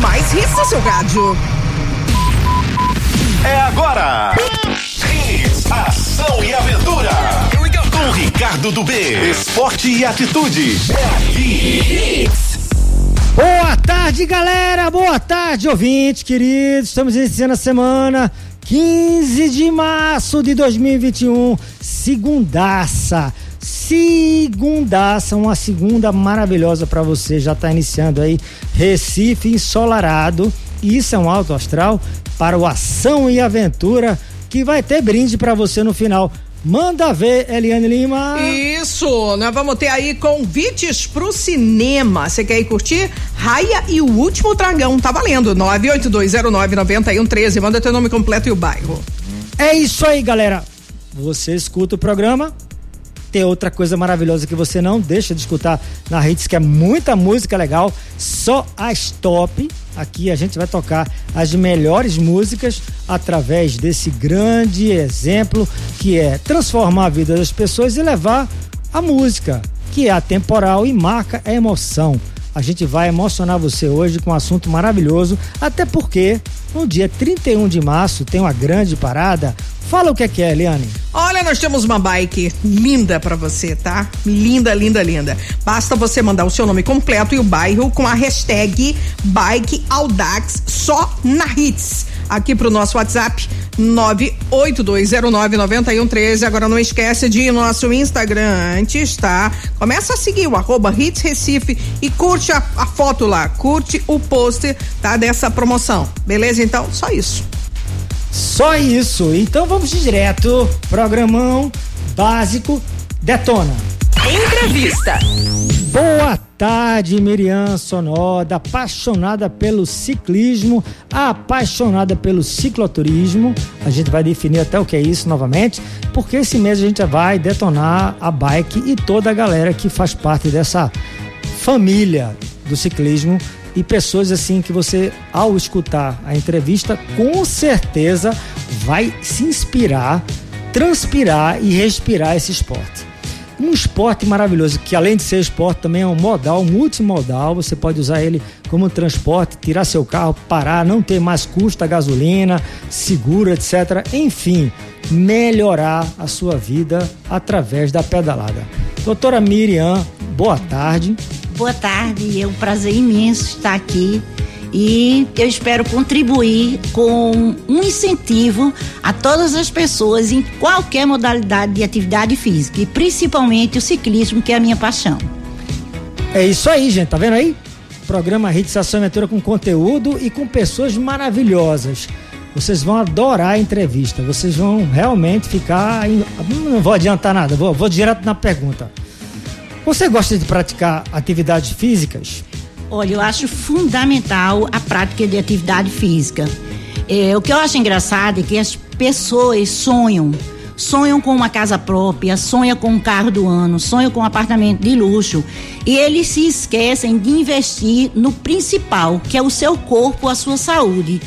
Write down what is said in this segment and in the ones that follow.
mais hits no seu rádio. É agora. Hits, ação e aventura. Com Ricardo do B. Esporte e atitude. Hits. Boa tarde, galera. Boa tarde, ouvintes queridos. Estamos iniciando a semana 15 de março de 2021, segundaça. Segundaça, uma segunda maravilhosa para você. Já está iniciando aí Recife ensolarado. Isso é um alto astral para o Ação e Aventura que vai ter brinde para você no final. Manda ver, Eliane Lima. Isso, nós vamos ter aí convites pro cinema. Você quer ir curtir? Raia e o Último Dragão, tá valendo. 982099113. Manda teu nome completo e o bairro. É isso aí, galera. Você escuta o programa. Tem outra coisa maravilhosa que você não deixa de escutar na Hits, que é muita música legal. Só as top Aqui a gente vai tocar as melhores músicas através desse grande exemplo que é transformar a vida das pessoas e levar a música, que é atemporal e marca a emoção. A gente vai emocionar você hoje com um assunto maravilhoso, até porque no dia 31 de março tem uma grande parada. Fala o que é que é, Eliane. Olha, nós temos uma bike linda para você, tá? Linda, linda, linda. Basta você mandar o seu nome completo e o bairro com a hashtag Bike Audax só na Hits aqui pro nosso WhatsApp 982099113. Agora não esquece de ir no nosso Instagram antes, tá? Começa a seguir o arroba Hits Recife e curte a, a foto lá, curte o post, tá? Dessa promoção. Beleza? Então, só isso. Só isso. Então vamos direto. Programão básico detona. Entrevista. Boa tarde, Miriam Sonoda, apaixonada pelo ciclismo, apaixonada pelo cicloturismo. A gente vai definir até o que é isso novamente, porque esse mês a gente vai detonar a bike e toda a galera que faz parte dessa família do ciclismo e pessoas assim que você, ao escutar a entrevista, com certeza vai se inspirar, transpirar e respirar esse esporte. Um esporte maravilhoso, que além de ser esporte, também é um modal, multimodal. Você pode usar ele como transporte, tirar seu carro, parar, não ter mais custo a gasolina, seguro, etc. Enfim, melhorar a sua vida através da pedalada. Doutora Miriam, boa tarde. Boa tarde, é um prazer imenso estar aqui e eu espero contribuir com um incentivo a todas as pessoas em qualquer modalidade de atividade física e principalmente o ciclismo, que é a minha paixão. É isso aí, gente, tá vendo aí? Programa Rede Ação Aventura com conteúdo e com pessoas maravilhosas. Vocês vão adorar a entrevista, vocês vão realmente ficar. Não vou adiantar nada, vou, vou direto na pergunta. Você gosta de praticar atividades físicas? Olha, eu acho fundamental a prática de atividade física. É, o que eu acho engraçado é que as pessoas sonham. Sonham com uma casa própria, sonham com um carro do ano, sonham com um apartamento de luxo. E eles se esquecem de investir no principal, que é o seu corpo, a sua saúde.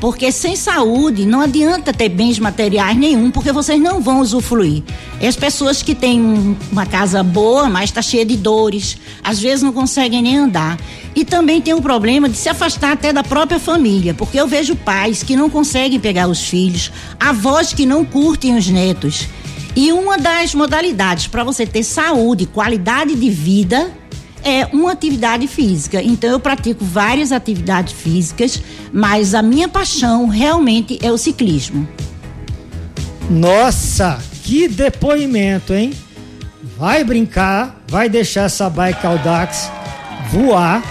Porque sem saúde não adianta ter bens materiais nenhum, porque vocês não vão usufruir. E as pessoas que têm uma casa boa, mas está cheia de dores, às vezes não conseguem nem andar. E também tem o problema de se afastar até da própria família, porque eu vejo pais que não conseguem pegar os filhos, avós que não curtem os netos. E uma das modalidades para você ter saúde, qualidade de vida, é uma atividade física. Então eu pratico várias atividades físicas, mas a minha paixão realmente é o ciclismo. Nossa, que depoimento, hein? Vai brincar, vai deixar essa bike Audax voar.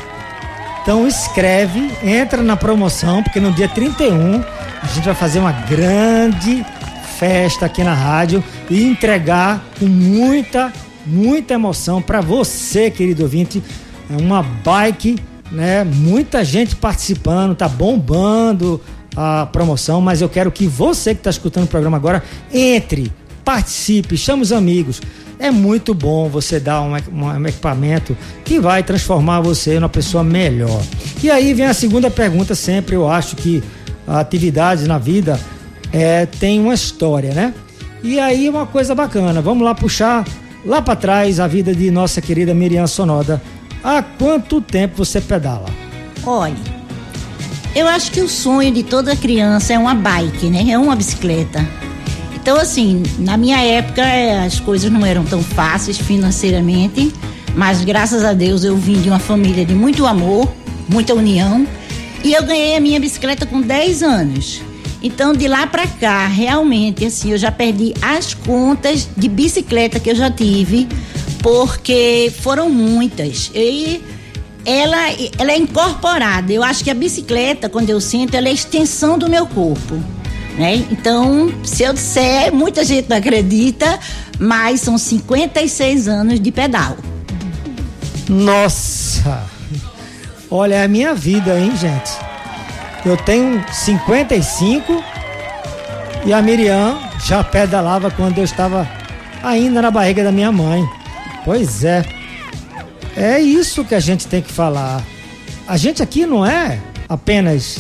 Então escreve, entra na promoção, porque no dia 31 a gente vai fazer uma grande festa aqui na rádio e entregar com muita muita emoção para você, querido ouvinte. É uma bike, né? Muita gente participando, tá bombando a promoção, mas eu quero que você que está escutando o programa agora entre, participe, chame os amigos. É muito bom você dar um, um, equipamento que vai transformar você numa pessoa melhor. E aí vem a segunda pergunta, sempre eu acho que atividades na vida é, tem uma história, né? E aí uma coisa bacana, vamos lá puxar lá para trás a vida de nossa querida Miriam Sonoda. Há quanto tempo você pedala? Olha, Eu acho que o sonho de toda criança é uma bike, né? É uma bicicleta. Então, assim, na minha época é, as coisas não eram tão fáceis financeiramente, mas graças a Deus eu vim de uma família de muito amor, muita união, e eu ganhei a minha bicicleta com 10 anos. Então, de lá para cá, realmente, assim, eu já perdi as contas de bicicleta que eu já tive, porque foram muitas. E ela, ela é incorporada. Eu acho que a bicicleta, quando eu sinto, ela é a extensão do meu corpo. Né? Então, se eu disser, muita gente não acredita, mas são 56 anos de pedal. Nossa! Olha, é a minha vida, hein, gente? Eu tenho 55 e a Miriam já pedalava quando eu estava ainda na barriga da minha mãe. Pois é. É isso que a gente tem que falar. A gente aqui não é apenas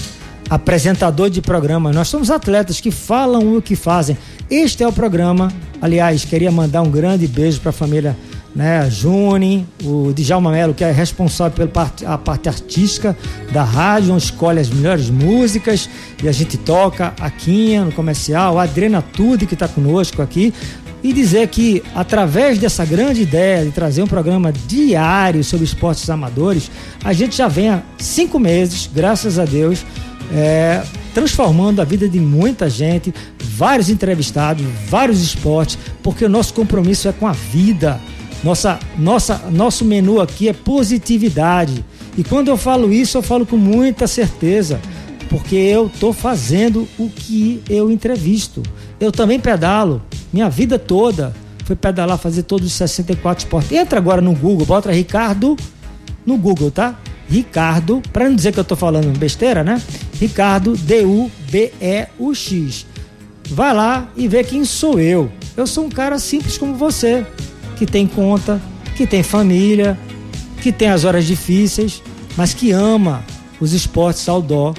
apresentador de programa, nós somos atletas que falam o que fazem. Este é o programa. Aliás, queria mandar um grande beijo para a família né, Juni, o Djalma Melo, que é responsável pela parte, a parte artística da rádio, onde escolhe as melhores músicas e a gente toca aqui no comercial, a Adriana Tude, que está conosco aqui, e dizer que através dessa grande ideia de trazer um programa diário sobre esportes amadores, a gente já vem há cinco meses, graças a Deus, é, transformando a vida de muita gente, vários entrevistados, vários esportes, porque o nosso compromisso é com a vida. Nossa, nossa, nosso menu aqui é positividade. E quando eu falo isso, eu falo com muita certeza, porque eu estou fazendo o que eu entrevisto. Eu também pedalo, minha vida toda foi pedalar, fazer todos os 64 esportes. Entra agora no Google, bota Ricardo no Google, tá? Ricardo, para não dizer que eu estou falando besteira, né? Ricardo D-U-B-E-U-X. Vai lá e vê quem sou eu. Eu sou um cara simples como você que tem conta, que tem família, que tem as horas difíceis, mas que ama os esportes outdoor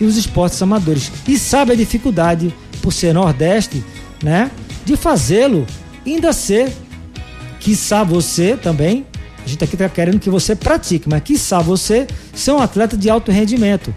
e os esportes amadores. E sabe a dificuldade, por ser Nordeste, né? De fazê-lo, ainda ser, quiçá você também, a gente aqui está querendo que você pratique, mas quiçá você ser um atleta de alto rendimento.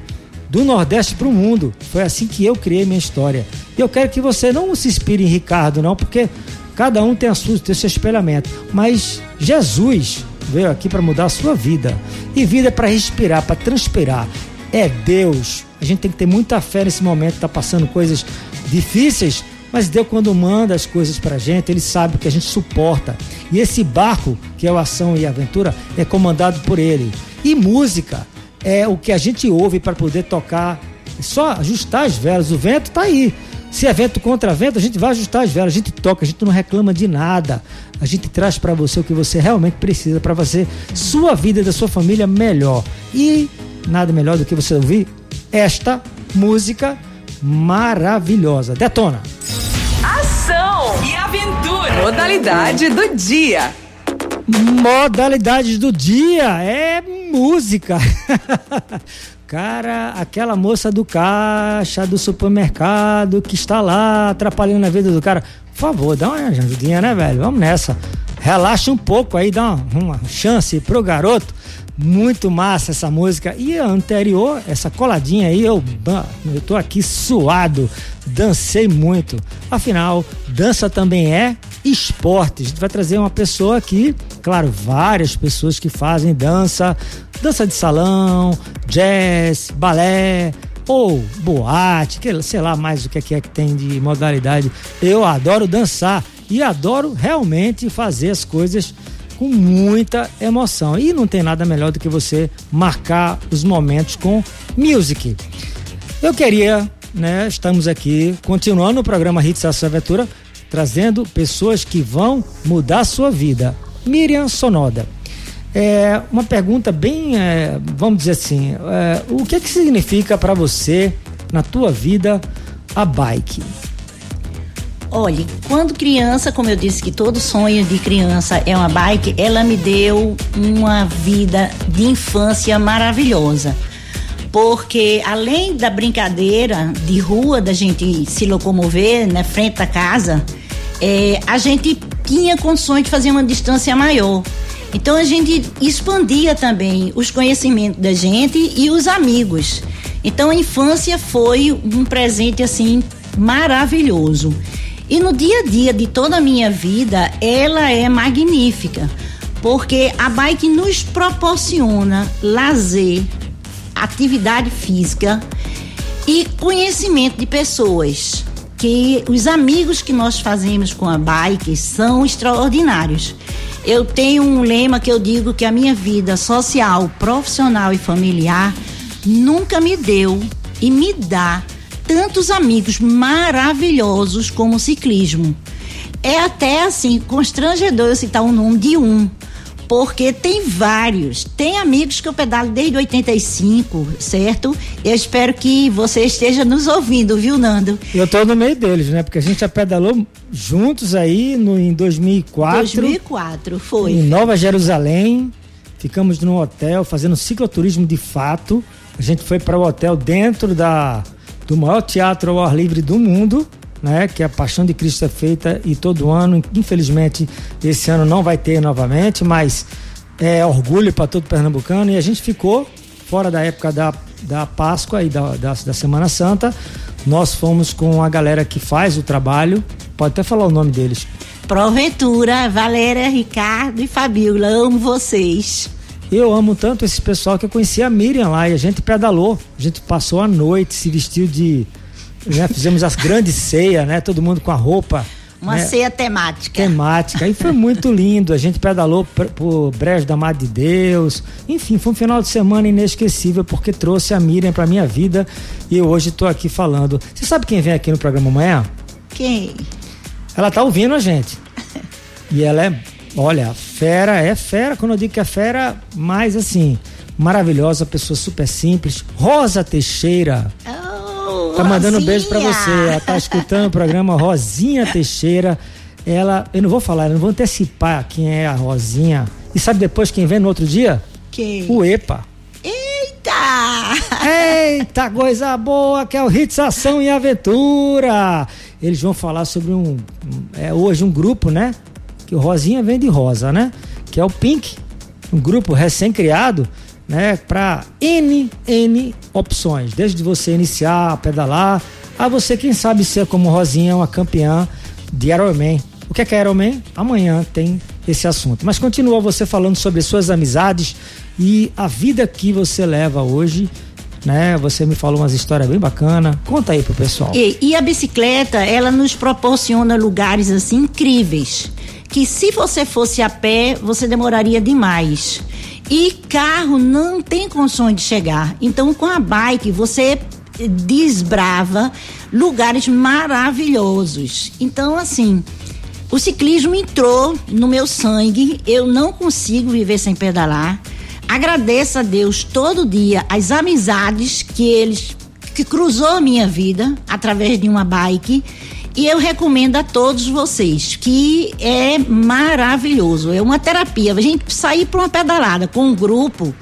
Do Nordeste para o mundo. Foi assim que eu criei minha história. E eu quero que você não se inspire em Ricardo, não, porque Cada um tem a sua, tem seu espelhamento. Mas Jesus veio aqui para mudar a sua vida. E vida é para respirar, para transpirar. É Deus. A gente tem que ter muita fé nesse momento, tá passando coisas difíceis, mas Deus quando manda as coisas para a gente, ele sabe que a gente suporta. E esse barco, que é o Ação e Aventura, é comandado por ele. E música é o que a gente ouve para poder tocar, só ajustar as velas. O vento está aí. Se é vento contra vento, a gente vai ajustar as velas, a gente toca, a gente não reclama de nada. A gente traz para você o que você realmente precisa para fazer sua vida e da sua família melhor. E nada melhor do que você ouvir esta música maravilhosa. Detona! Ação e aventura. Modalidade do dia. Modalidade do dia é música. Cara, aquela moça do caixa do supermercado que está lá atrapalhando a vida do cara. Por favor, dá uma ajudinha, né, velho? Vamos nessa. Relaxa um pouco aí, dá uma, uma chance pro garoto. Muito massa essa música. E a anterior, essa coladinha aí, eu, eu tô aqui suado, dancei muito. Afinal, dança também é esporte. A gente vai trazer uma pessoa aqui, claro, várias pessoas que fazem dança, dança de salão, jazz, balé, ou boate, que, sei lá mais o que é que tem de modalidade. Eu adoro dançar e adoro realmente fazer as coisas com muita emoção. E não tem nada melhor do que você marcar os momentos com music. Eu queria, né, estamos aqui continuando o programa Hits Aventura, trazendo pessoas que vão mudar a sua vida. Miriam Sonoda. É uma pergunta bem, é, vamos dizer assim, é, o que que significa para você na tua vida a bike? Olha, quando criança, como eu disse que todo sonho de criança é uma bike, ela me deu uma vida de infância maravilhosa. Porque além da brincadeira de rua, da gente se locomover na frente da casa, é, a gente tinha condições de fazer uma distância maior. Então a gente expandia também os conhecimentos da gente e os amigos. Então a infância foi um presente assim maravilhoso. E no dia a dia de toda a minha vida, ela é magnífica, porque a bike nos proporciona lazer, atividade física e conhecimento de pessoas. Que os amigos que nós fazemos com a bike são extraordinários. Eu tenho um lema que eu digo que a minha vida social, profissional e familiar nunca me deu e me dá tantos amigos maravilhosos como o ciclismo. É até assim constrangedor eu citar o nome de um, porque tem vários. Tem amigos que eu pedalo desde 85, certo? Eu espero que você esteja nos ouvindo, viu, Nando? Eu tô no meio deles, né? Porque a gente já pedalou juntos aí no, em 2004. 2004, foi. Em Nova Jerusalém. Ficamos num hotel fazendo cicloturismo de fato. A gente foi para o hotel dentro da, do maior teatro ao ar livre do mundo né? Que a Paixão de Cristo é feita e todo ano, infelizmente, esse ano não vai ter novamente, mas é orgulho para todo pernambucano e a gente ficou fora da época da, da Páscoa e da, da, da Semana Santa. Nós fomos com a galera que faz o trabalho, pode até falar o nome deles. Proventura, Valéria, Ricardo e Fabiola, amo vocês. Eu amo tanto esse pessoal que eu conheci a Miriam lá e a gente pedalou. A gente passou a noite, se vestiu de né? Fizemos as grandes ceias, né? Todo mundo com a roupa. Uma né? ceia temática. Temática. E foi muito lindo. A gente pedalou por Brejo da Madre de Deus. Enfim, foi um final de semana inesquecível porque trouxe a Miriam pra minha vida e hoje tô aqui falando. Você sabe quem vem aqui no programa amanhã? Quem? Ela tá ouvindo a gente. e ela é, olha, fera, é fera. Quando eu digo que é fera, mais assim, maravilhosa, pessoa super simples. Rosa Teixeira. Oh Tá mandando um beijo para você. Ela tá escutando o programa Rosinha Teixeira. Ela, eu não vou falar, eu não vou antecipar quem é a Rosinha. E sabe depois quem vem no outro dia? Quem? O EPA. Eita! Eita, coisa boa, que é o Hits Ação e Aventura. Eles vão falar sobre um, é hoje um grupo, né? Que o Rosinha vem de rosa, né? Que é o Pink, um grupo recém-criado né, para N, N opções, desde você iniciar pedalar, a você, quem sabe, ser como Rosinha, uma campeã de Ironman. O que é, que é Ironman? Amanhã tem esse assunto. Mas continua você falando sobre suas amizades e a vida que você leva hoje né? Você me falou umas histórias bem bacanas. Conta aí pro pessoal. E, e, a bicicleta, ela nos proporciona lugares assim incríveis. Que se você fosse a pé, você demoraria demais. E carro não tem condições de chegar. Então, com a bike, você desbrava lugares maravilhosos. Então, assim, o ciclismo entrou no meu sangue. Eu não consigo viver sem pedalar. Agradeço a Deus todo dia as amizades que eles que cruzou a minha vida através de uma bike e eu recomendo a todos vocês que é maravilhoso, é uma terapia. A gente sair para uma pedalada com um grupo,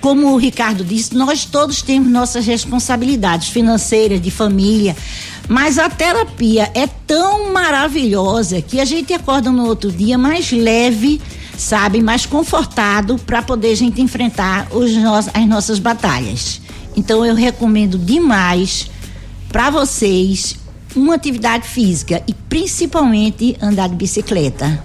como o Ricardo disse, nós todos temos nossas responsabilidades financeiras, de família, mas a terapia é tão maravilhosa que a gente acorda no outro dia mais leve, sabe, mais confortado para poder a gente enfrentar os as nossas batalhas. Então eu recomendo demais para vocês uma atividade física e principalmente andar de bicicleta.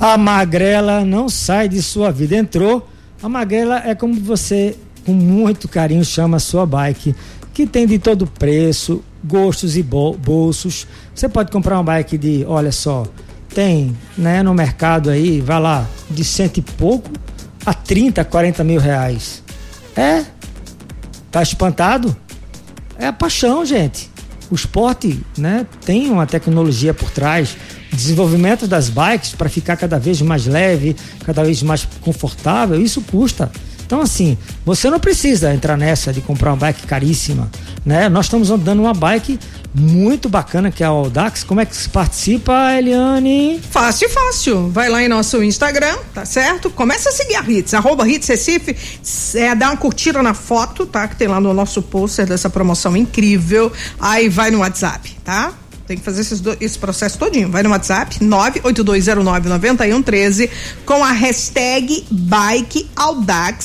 A magrela não sai de sua vida. Entrou, a magrela é como você, com muito carinho, chama a sua bike, que tem de todo preço, gostos e bolsos. Você pode comprar uma bike de, olha só, tem né, no mercado aí, vai lá, de cento e pouco a 30, 40 mil reais. É? Tá espantado? É a paixão, gente o esporte né, tem uma tecnologia por trás, desenvolvimento das bikes para ficar cada vez mais leve, cada vez mais confortável, isso custa. Então, assim, você não precisa entrar nessa de comprar uma bike caríssima, né? Nós estamos dando uma bike muito bacana que é a Audax. Como é que se participa, Eliane? Fácil, fácil. Vai lá em nosso Instagram, tá certo? Começa a seguir a Hits, arroba Hits Recife, é, dá uma curtida na foto, tá? Que tem lá no nosso pôster dessa promoção incrível. Aí vai no WhatsApp, tá? Tem que fazer do, esse processo todinho. Vai no WhatsApp 982099113 com a hashtag Bike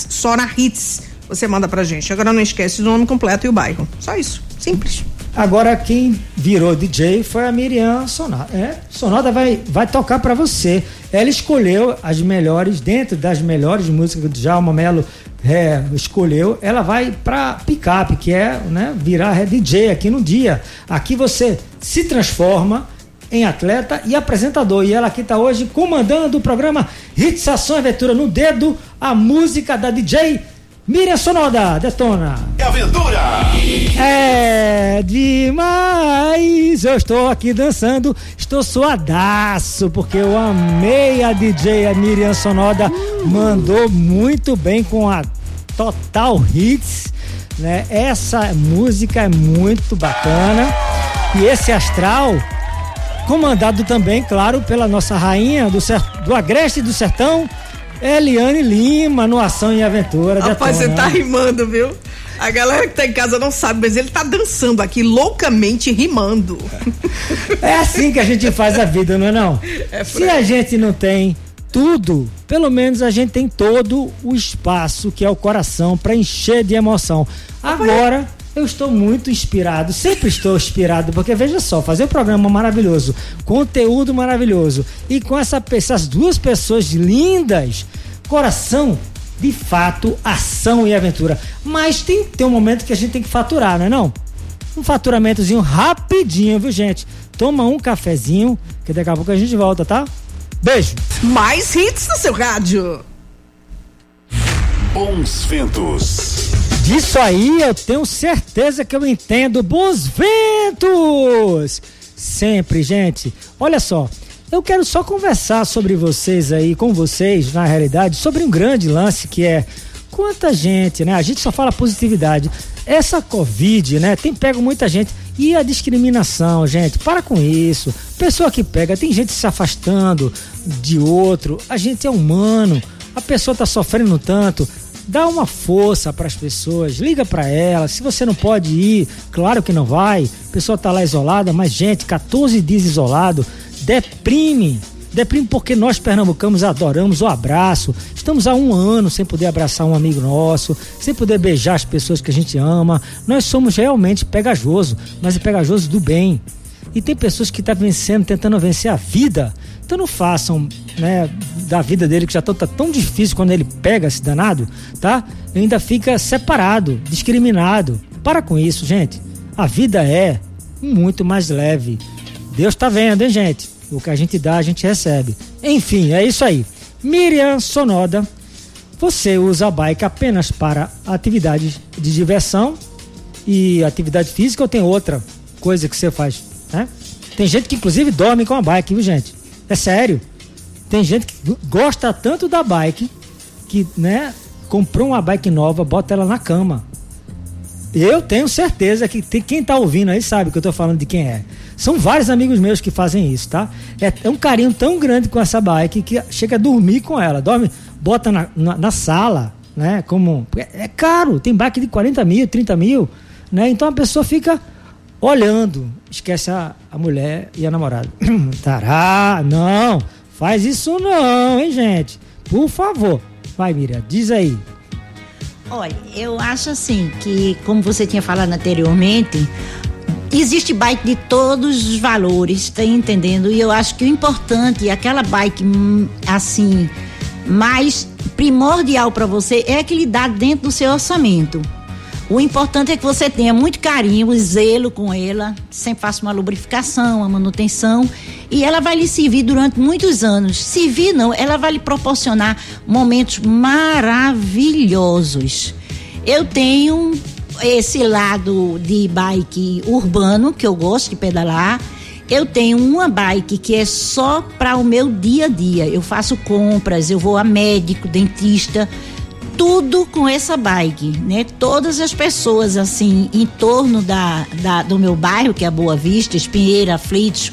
só na Hits. você manda pra gente. Agora não esquece do nome completo e o bairro. Só isso. Simples. Agora quem virou DJ foi a Miriam Sonoda. É, Sonoda vai, vai tocar para você. Ela escolheu as melhores, dentro das melhores músicas do Djalma Melo é, escolheu, ela vai para picape, que é né, virar DJ aqui no dia. Aqui você se transforma em atleta e apresentador. E ela aqui está hoje comandando o programa Hits Ação Aventura no dedo, a música da DJ Miriam Sonoda, detona. Aventura! É demais! Eu estou aqui dançando, estou suadaço, porque eu amei a DJ a Miriam Sonoda, mandou muito bem com a Total Hits, né? Essa música é muito bacana. E esse astral, comandado também, claro, pela nossa rainha do, do Agreste do Sertão, Eliane Lima, no Ação e Aventura. Rapaz, você tá rimando, viu? A galera que tá em casa não sabe, mas ele tá dançando aqui loucamente rimando. É assim que a gente faz a vida, não é não? É Se a gente não tem tudo, pelo menos a gente tem todo o espaço que é o coração para encher de emoção. Agora eu estou muito inspirado, sempre estou inspirado, porque veja só, fazer um programa maravilhoso, conteúdo maravilhoso e com essa, essas duas pessoas lindas, coração, de fato, ação e aventura. Mas tem que ter um momento que a gente tem que faturar, não é não? Um faturamentozinho rapidinho, viu gente? Toma um cafezinho, que daqui a pouco a gente volta, tá? Beijo! Mais hits no seu rádio! Bons ventos. Disso aí eu tenho certeza que eu entendo. Bons ventos! Sempre, gente. Olha só, eu quero só conversar sobre vocês aí, com vocês, na realidade, sobre um grande lance que é quanta gente, né? A gente só fala positividade. Essa Covid, né? Tem pego muita gente. E a discriminação, gente, para com isso. Pessoa que pega, tem gente se afastando de outro. A gente é humano. A pessoa tá sofrendo tanto dá uma força para as pessoas, liga para elas. Se você não pode ir, claro que não vai. A pessoa tá lá isolada, mas gente, 14 dias isolado, deprime. Deprime porque nós pernambucanos adoramos o abraço. Estamos há um ano sem poder abraçar um amigo nosso, sem poder beijar as pessoas que a gente ama. Nós somos realmente pegajoso, mas é pegajoso do bem. E tem pessoas que estão tá vencendo, tentando vencer a vida. Então não façam, né, da vida dele que já tá, tá tão difícil quando ele pega esse danado, tá? Ainda fica separado, discriminado. Para com isso, gente. A vida é muito mais leve. Deus tá vendo, hein, gente? O que a gente dá, a gente recebe. Enfim, é isso aí. Miriam Sonoda, você usa a bike apenas para atividades de diversão e atividade física ou tem outra coisa que você faz, né? Tem gente que inclusive dorme com a bike, viu, gente? É sério. Tem gente que gosta tanto da bike que, né, comprou uma bike nova, bota ela na cama. Eu tenho certeza que tem, quem tá ouvindo aí sabe que eu tô falando de quem é. São vários amigos meus que fazem isso, tá? É, é um carinho tão grande com essa bike que chega a dormir com ela. Dorme, bota na, na, na sala, né? Como. É, é, caro, tem bike de 40 mil, 30 mil, né? Então a pessoa fica olhando, esquece a, a mulher e a namorada. Tará, não. Faz isso não, hein, gente? Por favor. Vai, Miriam, diz aí. Olha, eu acho assim que, como você tinha falado anteriormente, existe bike de todos os valores, tá entendendo? E eu acho que o importante, aquela bike assim, mais primordial para você é que lhe dá dentro do seu orçamento. O importante é que você tenha muito carinho zelo com ela, sempre faça uma lubrificação, uma manutenção e ela vai lhe servir durante muitos anos. Servir não, ela vai lhe proporcionar momentos maravilhosos. Eu tenho esse lado de bike urbano que eu gosto de pedalar. Eu tenho uma bike que é só para o meu dia a dia. Eu faço compras, eu vou a médico, dentista, tudo com essa bike, né? Todas as pessoas assim em torno da, da do meu bairro, que é a Boa Vista, Espinheira, Aflitos,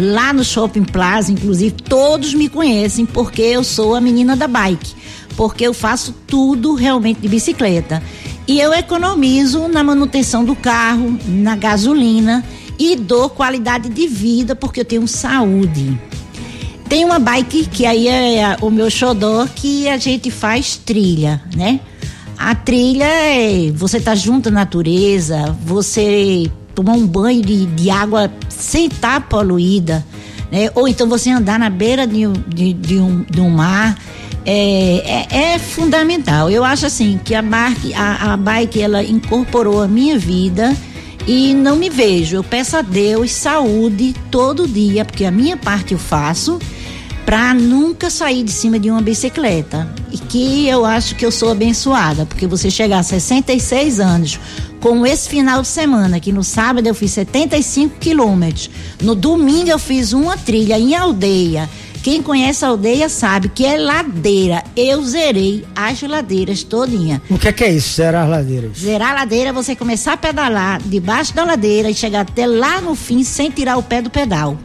lá no Shopping Plaza, inclusive, todos me conhecem porque eu sou a menina da bike, porque eu faço tudo realmente de bicicleta. E eu economizo na manutenção do carro, na gasolina e dou qualidade de vida porque eu tenho saúde. Tem uma bike que aí é o meu xodó que a gente faz trilha, né? a trilha é você tá junto à natureza, você tomar um banho de, de água sem estar poluída, né? Ou então você andar na beira de, de, de um, de um mar. É, é, é, fundamental. Eu acho assim que a, bike, a, a bike ela incorporou a minha vida e não me vejo. Eu peço a Deus saúde todo dia, porque a minha parte eu faço para nunca sair de cima de uma bicicleta. E que eu acho que eu sou abençoada, porque você chegar a 66 anos, como esse final de semana, que no sábado eu fiz 75 quilômetros, no domingo eu fiz uma trilha em aldeia. Quem conhece a aldeia sabe que é ladeira. Eu zerei as ladeiras todinha. O que é, que é isso, zerar as ladeiras? Zerar a ladeira é você começar a pedalar debaixo da ladeira e chegar até lá no fim sem tirar o pé do pedal.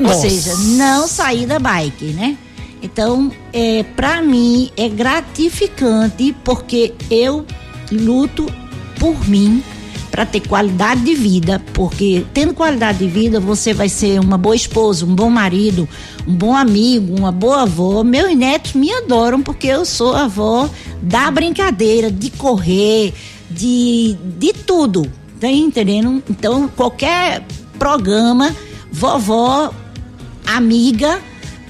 Nossa. Ou seja, não sair da bike, né? Então, é, para mim é gratificante porque eu luto por mim para ter qualidade de vida, porque tendo qualidade de vida você vai ser uma boa esposa, um bom marido, um bom amigo, uma boa avó. Meus netos me adoram porque eu sou avó da brincadeira, de correr, de de tudo, tá entendendo? Então qualquer programa, vovó amiga,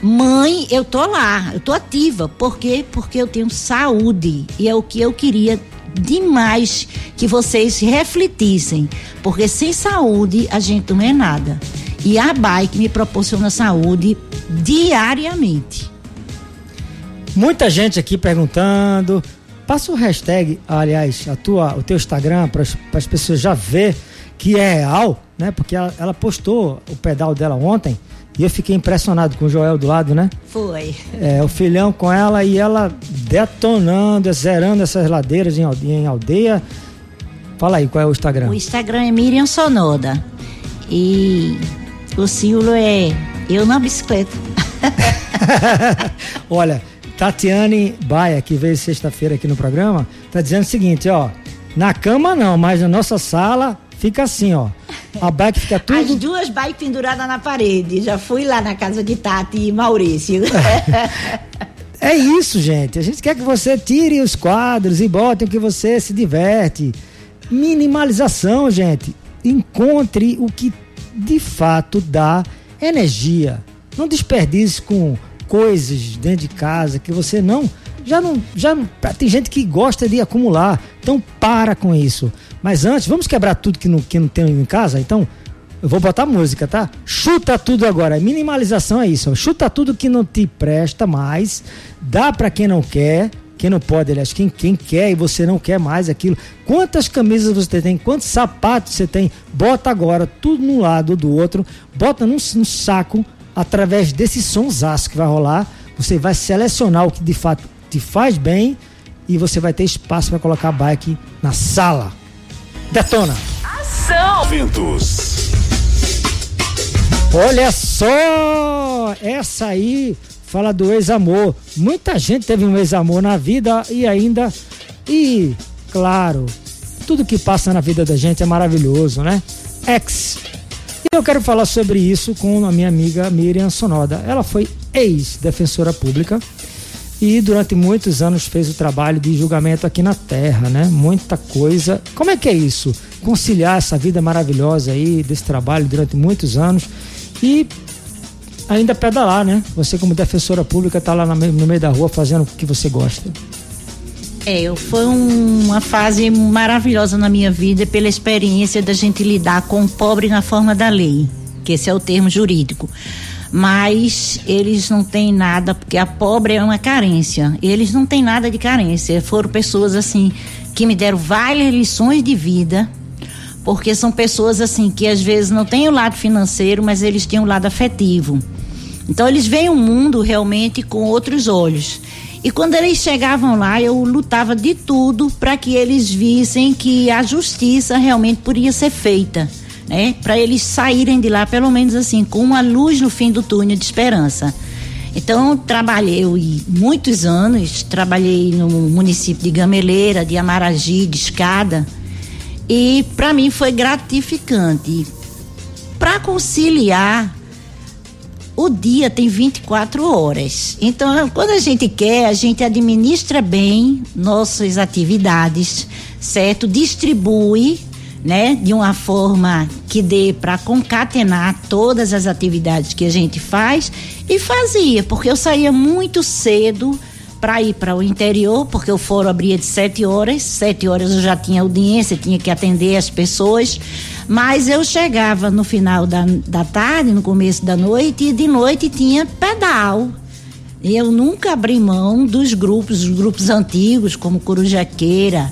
mãe, eu tô lá, eu tô ativa. Por quê? Porque eu tenho saúde. E é o que eu queria demais que vocês refletissem. Porque sem saúde a gente não é nada. E a bike me proporciona saúde diariamente. Muita gente aqui perguntando. Passa o hashtag, aliás, a tua, o teu Instagram para as pessoas já ver que é real, né? Porque ela, ela postou o pedal dela ontem e eu fiquei impressionado com o Joel do lado, né? Foi. É, o filhão com ela e ela detonando, zerando essas ladeiras em, em aldeia. Fala aí, qual é o Instagram? O Instagram é Miriam Sonoda. E o símbolo é eu na bicicleta. Olha, Tatiane Baia, que veio sexta-feira aqui no programa, tá dizendo o seguinte, ó. Na cama não, mas na nossa sala fica assim, ó. A bike fica tudo. As duas bikes penduradas na parede. Já fui lá na casa de Tati e Maurício. é isso, gente. A gente quer que você tire os quadros e bote o que você se diverte. Minimalização, gente. Encontre o que de fato dá energia. Não desperdice com coisas dentro de casa que você não já não já tem gente que gosta de acumular. Então para com isso. Mas antes, vamos quebrar tudo que não, que não tem em casa? Então, eu vou botar música, tá? Chuta tudo agora. Minimalização é isso. Chuta tudo que não te presta mais. Dá para quem não quer. Quem não pode, aliás, quem, quem quer e você não quer mais aquilo. Quantas camisas você tem? Quantos sapatos você tem? Bota agora tudo num lado do outro. Bota num, num saco através desse sonsaço que vai rolar. Você vai selecionar o que de fato te faz bem e você vai ter espaço para colocar a bike na sala. Detona. Ação. Ventos. Olha só, essa aí fala do ex-amor. Muita gente teve um ex-amor na vida e ainda e claro, tudo que passa na vida da gente é maravilhoso, né? Ex. E eu quero falar sobre isso com a minha amiga Miriam Sonoda. Ela foi ex-defensora pública e durante muitos anos fez o trabalho de julgamento aqui na Terra, né? Muita coisa. Como é que é isso? Conciliar essa vida maravilhosa aí desse trabalho durante muitos anos e ainda pedalar, né? Você como defensora pública tá lá no meio da rua fazendo o que você gosta. É, foi uma fase maravilhosa na minha vida pela experiência da gente lidar com o pobre na forma da lei, que esse é o termo jurídico mas eles não têm nada, porque a pobre é uma carência. Eles não têm nada de carência. Foram pessoas assim que me deram várias lições de vida, porque são pessoas assim que às vezes não têm o lado financeiro, mas eles têm o lado afetivo. Então eles veem o mundo realmente com outros olhos. E quando eles chegavam lá, eu lutava de tudo para que eles vissem que a justiça realmente podia ser feita né? Para eles saírem de lá, pelo menos assim, com uma luz no fim do túnel de esperança. Então, trabalhei muitos anos, trabalhei no município de Gameleira, de Amaragi, de Escada, e para mim foi gratificante. Para conciliar o dia tem 24 horas. Então, quando a gente quer, a gente administra bem nossas atividades, certo? Distribui, né, de uma forma que dê para concatenar todas as atividades que a gente faz e fazia, porque eu saía muito cedo para ir para o interior, porque o fórum abria de sete horas, sete horas eu já tinha audiência, tinha que atender as pessoas, mas eu chegava no final da, da tarde, no começo da noite, e de noite tinha pedal. Eu nunca abri mão dos grupos, os grupos antigos, como Corujaqueira,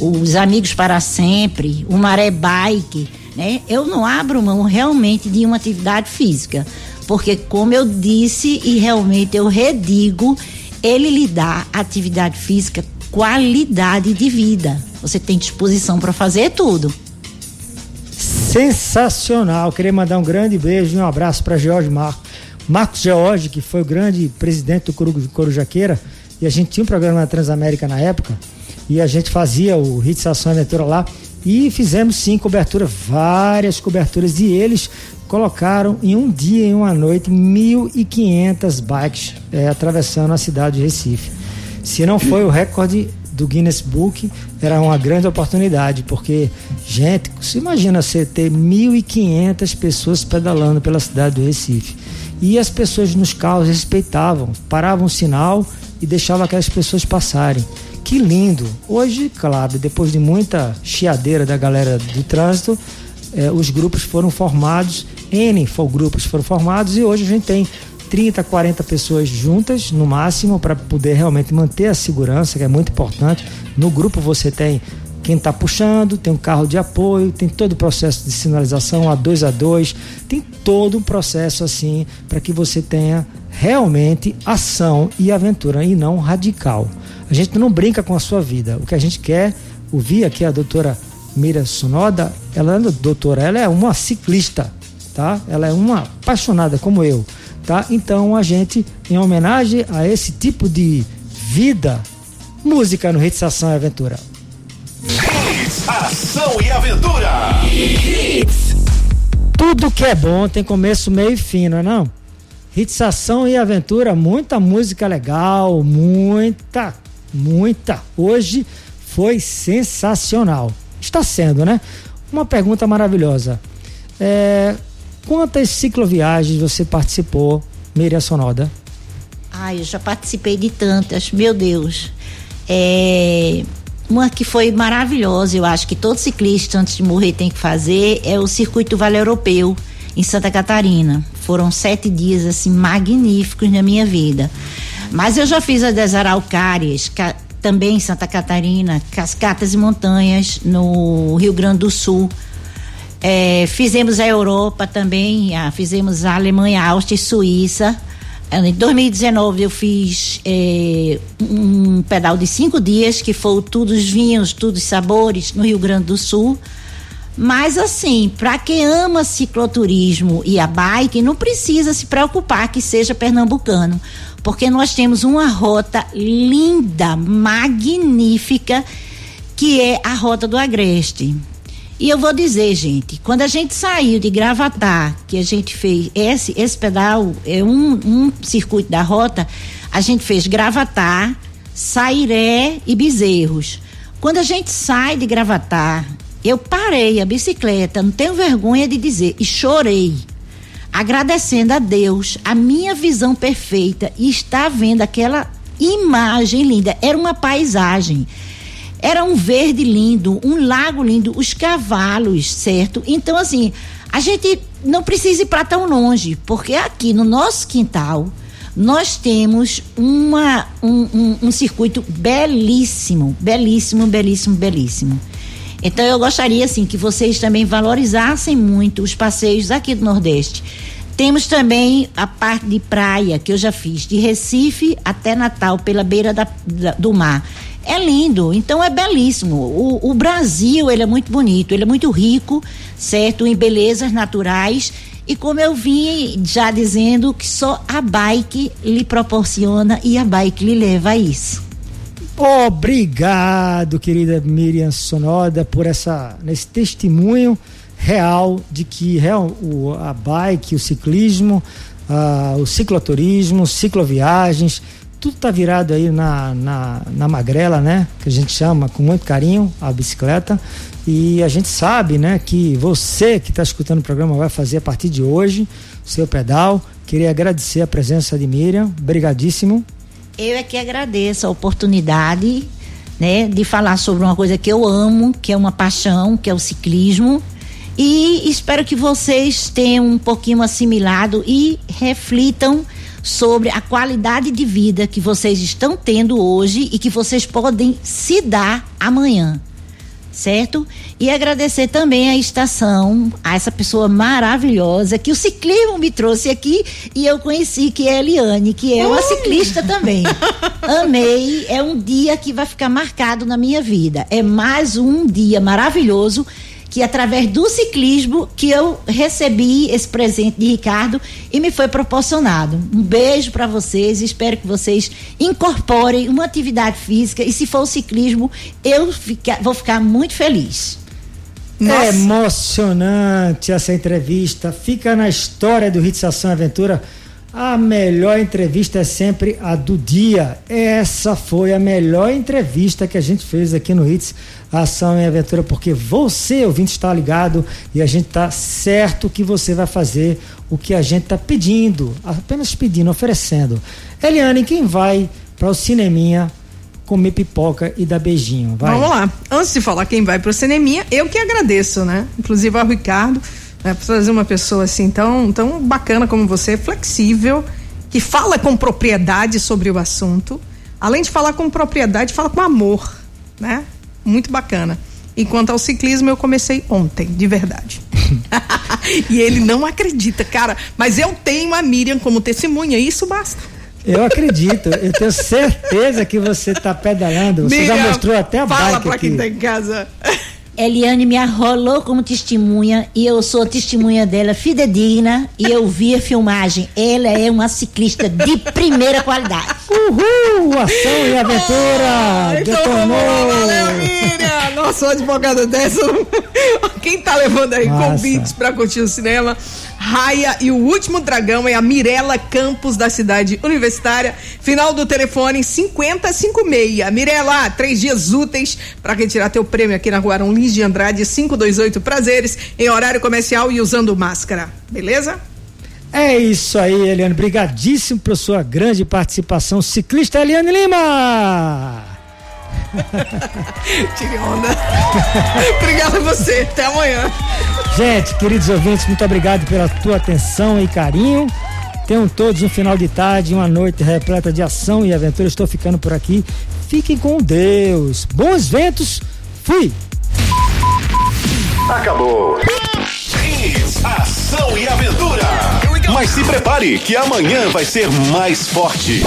os Amigos para Sempre, o Maré Bike, né? Eu não abro mão realmente de uma atividade física, porque como eu disse e realmente eu redigo, ele lhe dá atividade física, qualidade de vida. Você tem disposição para fazer tudo. Sensacional. Queria mandar um grande beijo e um abraço para George Marcos. Marcos George, que foi o grande presidente do Corujaqueira, e a gente tinha um programa na Transamérica na época, e a gente fazia o Hits Ação Aventura lá, e fizemos sim cobertura, várias coberturas, e eles colocaram em um dia e uma noite 1.500 bikes é, atravessando a cidade de Recife. Se não foi o recorde do Guinness Book, era uma grande oportunidade, porque, gente, você imagina você ter 1.500 pessoas pedalando pela cidade do Recife. E as pessoas nos carros respeitavam, paravam o sinal e deixavam aquelas pessoas passarem. Que lindo! Hoje, claro, depois de muita chiadeira da galera do trânsito, eh, os grupos foram formados N grupos foram formados e hoje a gente tem 30, 40 pessoas juntas no máximo para poder realmente manter a segurança, que é muito importante. No grupo você tem quem está puxando, tem um carro de apoio, tem todo o processo de sinalização a dois a dois, tem todo um processo assim para que você tenha realmente ação e aventura e não radical. A gente não brinca com a sua vida. O que a gente quer ouvir aqui a doutora Mira Sonoda, ela é doutora, ela é uma ciclista tá? Ela é uma apaixonada como eu, tá? Então a gente, em homenagem a esse tipo de vida, música no Hits Ação e Aventura. Hits, Ação e Aventura. Hits. Tudo que é bom tem começo, meio e fim, não é não? Hits, Ação e Aventura, muita música legal, muita, muita. Hoje foi sensacional. Está sendo, né? Uma pergunta maravilhosa. É, Quantas cicloviagens você participou, Miriam Sonoda? Ah, eu já participei de tantas, meu Deus. É, uma que foi maravilhosa, eu acho que todo ciclista antes de morrer tem que fazer, é o Circuito Vale Europeu em Santa Catarina. Foram sete dias assim magníficos na minha vida. Mas eu já fiz a das Araucárias, também em Santa Catarina, Cascatas e Montanhas no Rio Grande do Sul. É, fizemos a Europa também, a, fizemos a Alemanha, Áustria e Suíça. Em 2019 eu fiz é, um pedal de cinco dias, que foi tudo os vinhos, todos os sabores, no Rio Grande do Sul. Mas assim, para quem ama cicloturismo e a bike, não precisa se preocupar que seja pernambucano, porque nós temos uma rota linda, magnífica, que é a Rota do Agreste. E eu vou dizer, gente, quando a gente saiu de Gravatar, que a gente fez esse, esse pedal, é um, um circuito da rota, a gente fez Gravatar, Sairé e Bezerros. Quando a gente sai de Gravatar, eu parei a bicicleta, não tenho vergonha de dizer, e chorei, agradecendo a Deus a minha visão perfeita e estar vendo aquela imagem linda. Era uma paisagem era um verde lindo, um lago lindo, os cavalos, certo? Então, assim, a gente não precisa ir para tão longe, porque aqui no nosso quintal nós temos uma, um, um, um circuito belíssimo, belíssimo, belíssimo, belíssimo. Então eu gostaria assim que vocês também valorizassem muito os passeios aqui do Nordeste. Temos também a parte de praia que eu já fiz, de Recife até Natal, pela beira da, da, do mar é lindo, então é belíssimo. O, o, Brasil, ele é muito bonito, ele é muito rico, certo? Em belezas naturais. E como eu vim já dizendo, que só a bike lhe proporciona e a bike lhe leva a isso. Obrigado, querida Miriam Sonoda, por essa nesse testemunho real de que real, o, a bike, o ciclismo o cicloturismo, cicloviagens, tudo está virado aí na, na, na magrela, né? Que a gente chama com muito carinho a bicicleta. E a gente sabe, né, que você que está escutando o programa vai fazer a partir de hoje o seu pedal. Queria agradecer a presença de Miriam. Obrigadíssimo. Eu é que agradeço a oportunidade, né, de falar sobre uma coisa que eu amo, que é uma paixão, que é o ciclismo. E espero que vocês tenham um pouquinho assimilado e reflitam sobre a qualidade de vida que vocês estão tendo hoje e que vocês podem se dar amanhã. Certo? E agradecer também a estação, a essa pessoa maravilhosa que o ciclismo me trouxe aqui e eu conheci, que é a Eliane, que é uma ciclista também. Amei, é um dia que vai ficar marcado na minha vida. É mais um dia maravilhoso que através do ciclismo que eu recebi esse presente de Ricardo e me foi proporcionado. Um beijo para vocês, espero que vocês incorporem uma atividade física e se for o ciclismo, eu fica, vou ficar muito feliz. Nossa. É emocionante essa entrevista. Fica na história do Hits Ação Aventura. A melhor entrevista é sempre a do dia. Essa foi a melhor entrevista que a gente fez aqui no Hits Ação e Aventura, porque você, ouvinte, está ligado e a gente está certo que você vai fazer o que a gente está pedindo, apenas pedindo, oferecendo. Eliane, quem vai para o cineminha comer pipoca e dar beijinho? Vai. Vamos lá. Antes de falar quem vai para o cineminha, eu que agradeço, né? Inclusive ao Ricardo, né, trazer uma pessoa assim tão, tão bacana como você, flexível, que fala com propriedade sobre o assunto. Além de falar com propriedade, fala com amor, né? muito bacana. Enquanto ao ciclismo, eu comecei ontem, de verdade. e ele não acredita, cara. Mas eu tenho a Miriam como testemunha, isso basta. Eu acredito, eu tenho certeza que você está pedalando. Você Miriam, já mostrou até a fala bike. Fala para quem está em casa. Eliane me arrolou como testemunha e eu sou testemunha dela fidedigna e eu vi a filmagem. Ela é uma ciclista de primeira qualidade. Uhul! Ação e aventura! Oh, então valeu, Miriam! Nossa, uma advogada dessa. Quem tá levando aí convites para curtir o cinema? Raia e o último dragão é a Mirela Campos da cidade universitária. Final do telefone 5056. Mirela, três dias úteis para retirar teu prêmio aqui na rua Arão Lins de Andrade 528 Prazeres em horário comercial e usando máscara. Beleza? É isso aí, Eliane. Obrigadíssimo pela sua grande participação. Ciclista Eliane Lima! Tire onda. Obrigado a você. Até amanhã. Gente, queridos ouvintes, muito obrigado pela tua atenção e carinho. Tenham todos um final de tarde, uma noite repleta de ação e aventura. Estou ficando por aqui. Fiquem com Deus. Bons ventos. Fui. Acabou. ação e aventura. Mas se prepare que amanhã vai ser mais forte.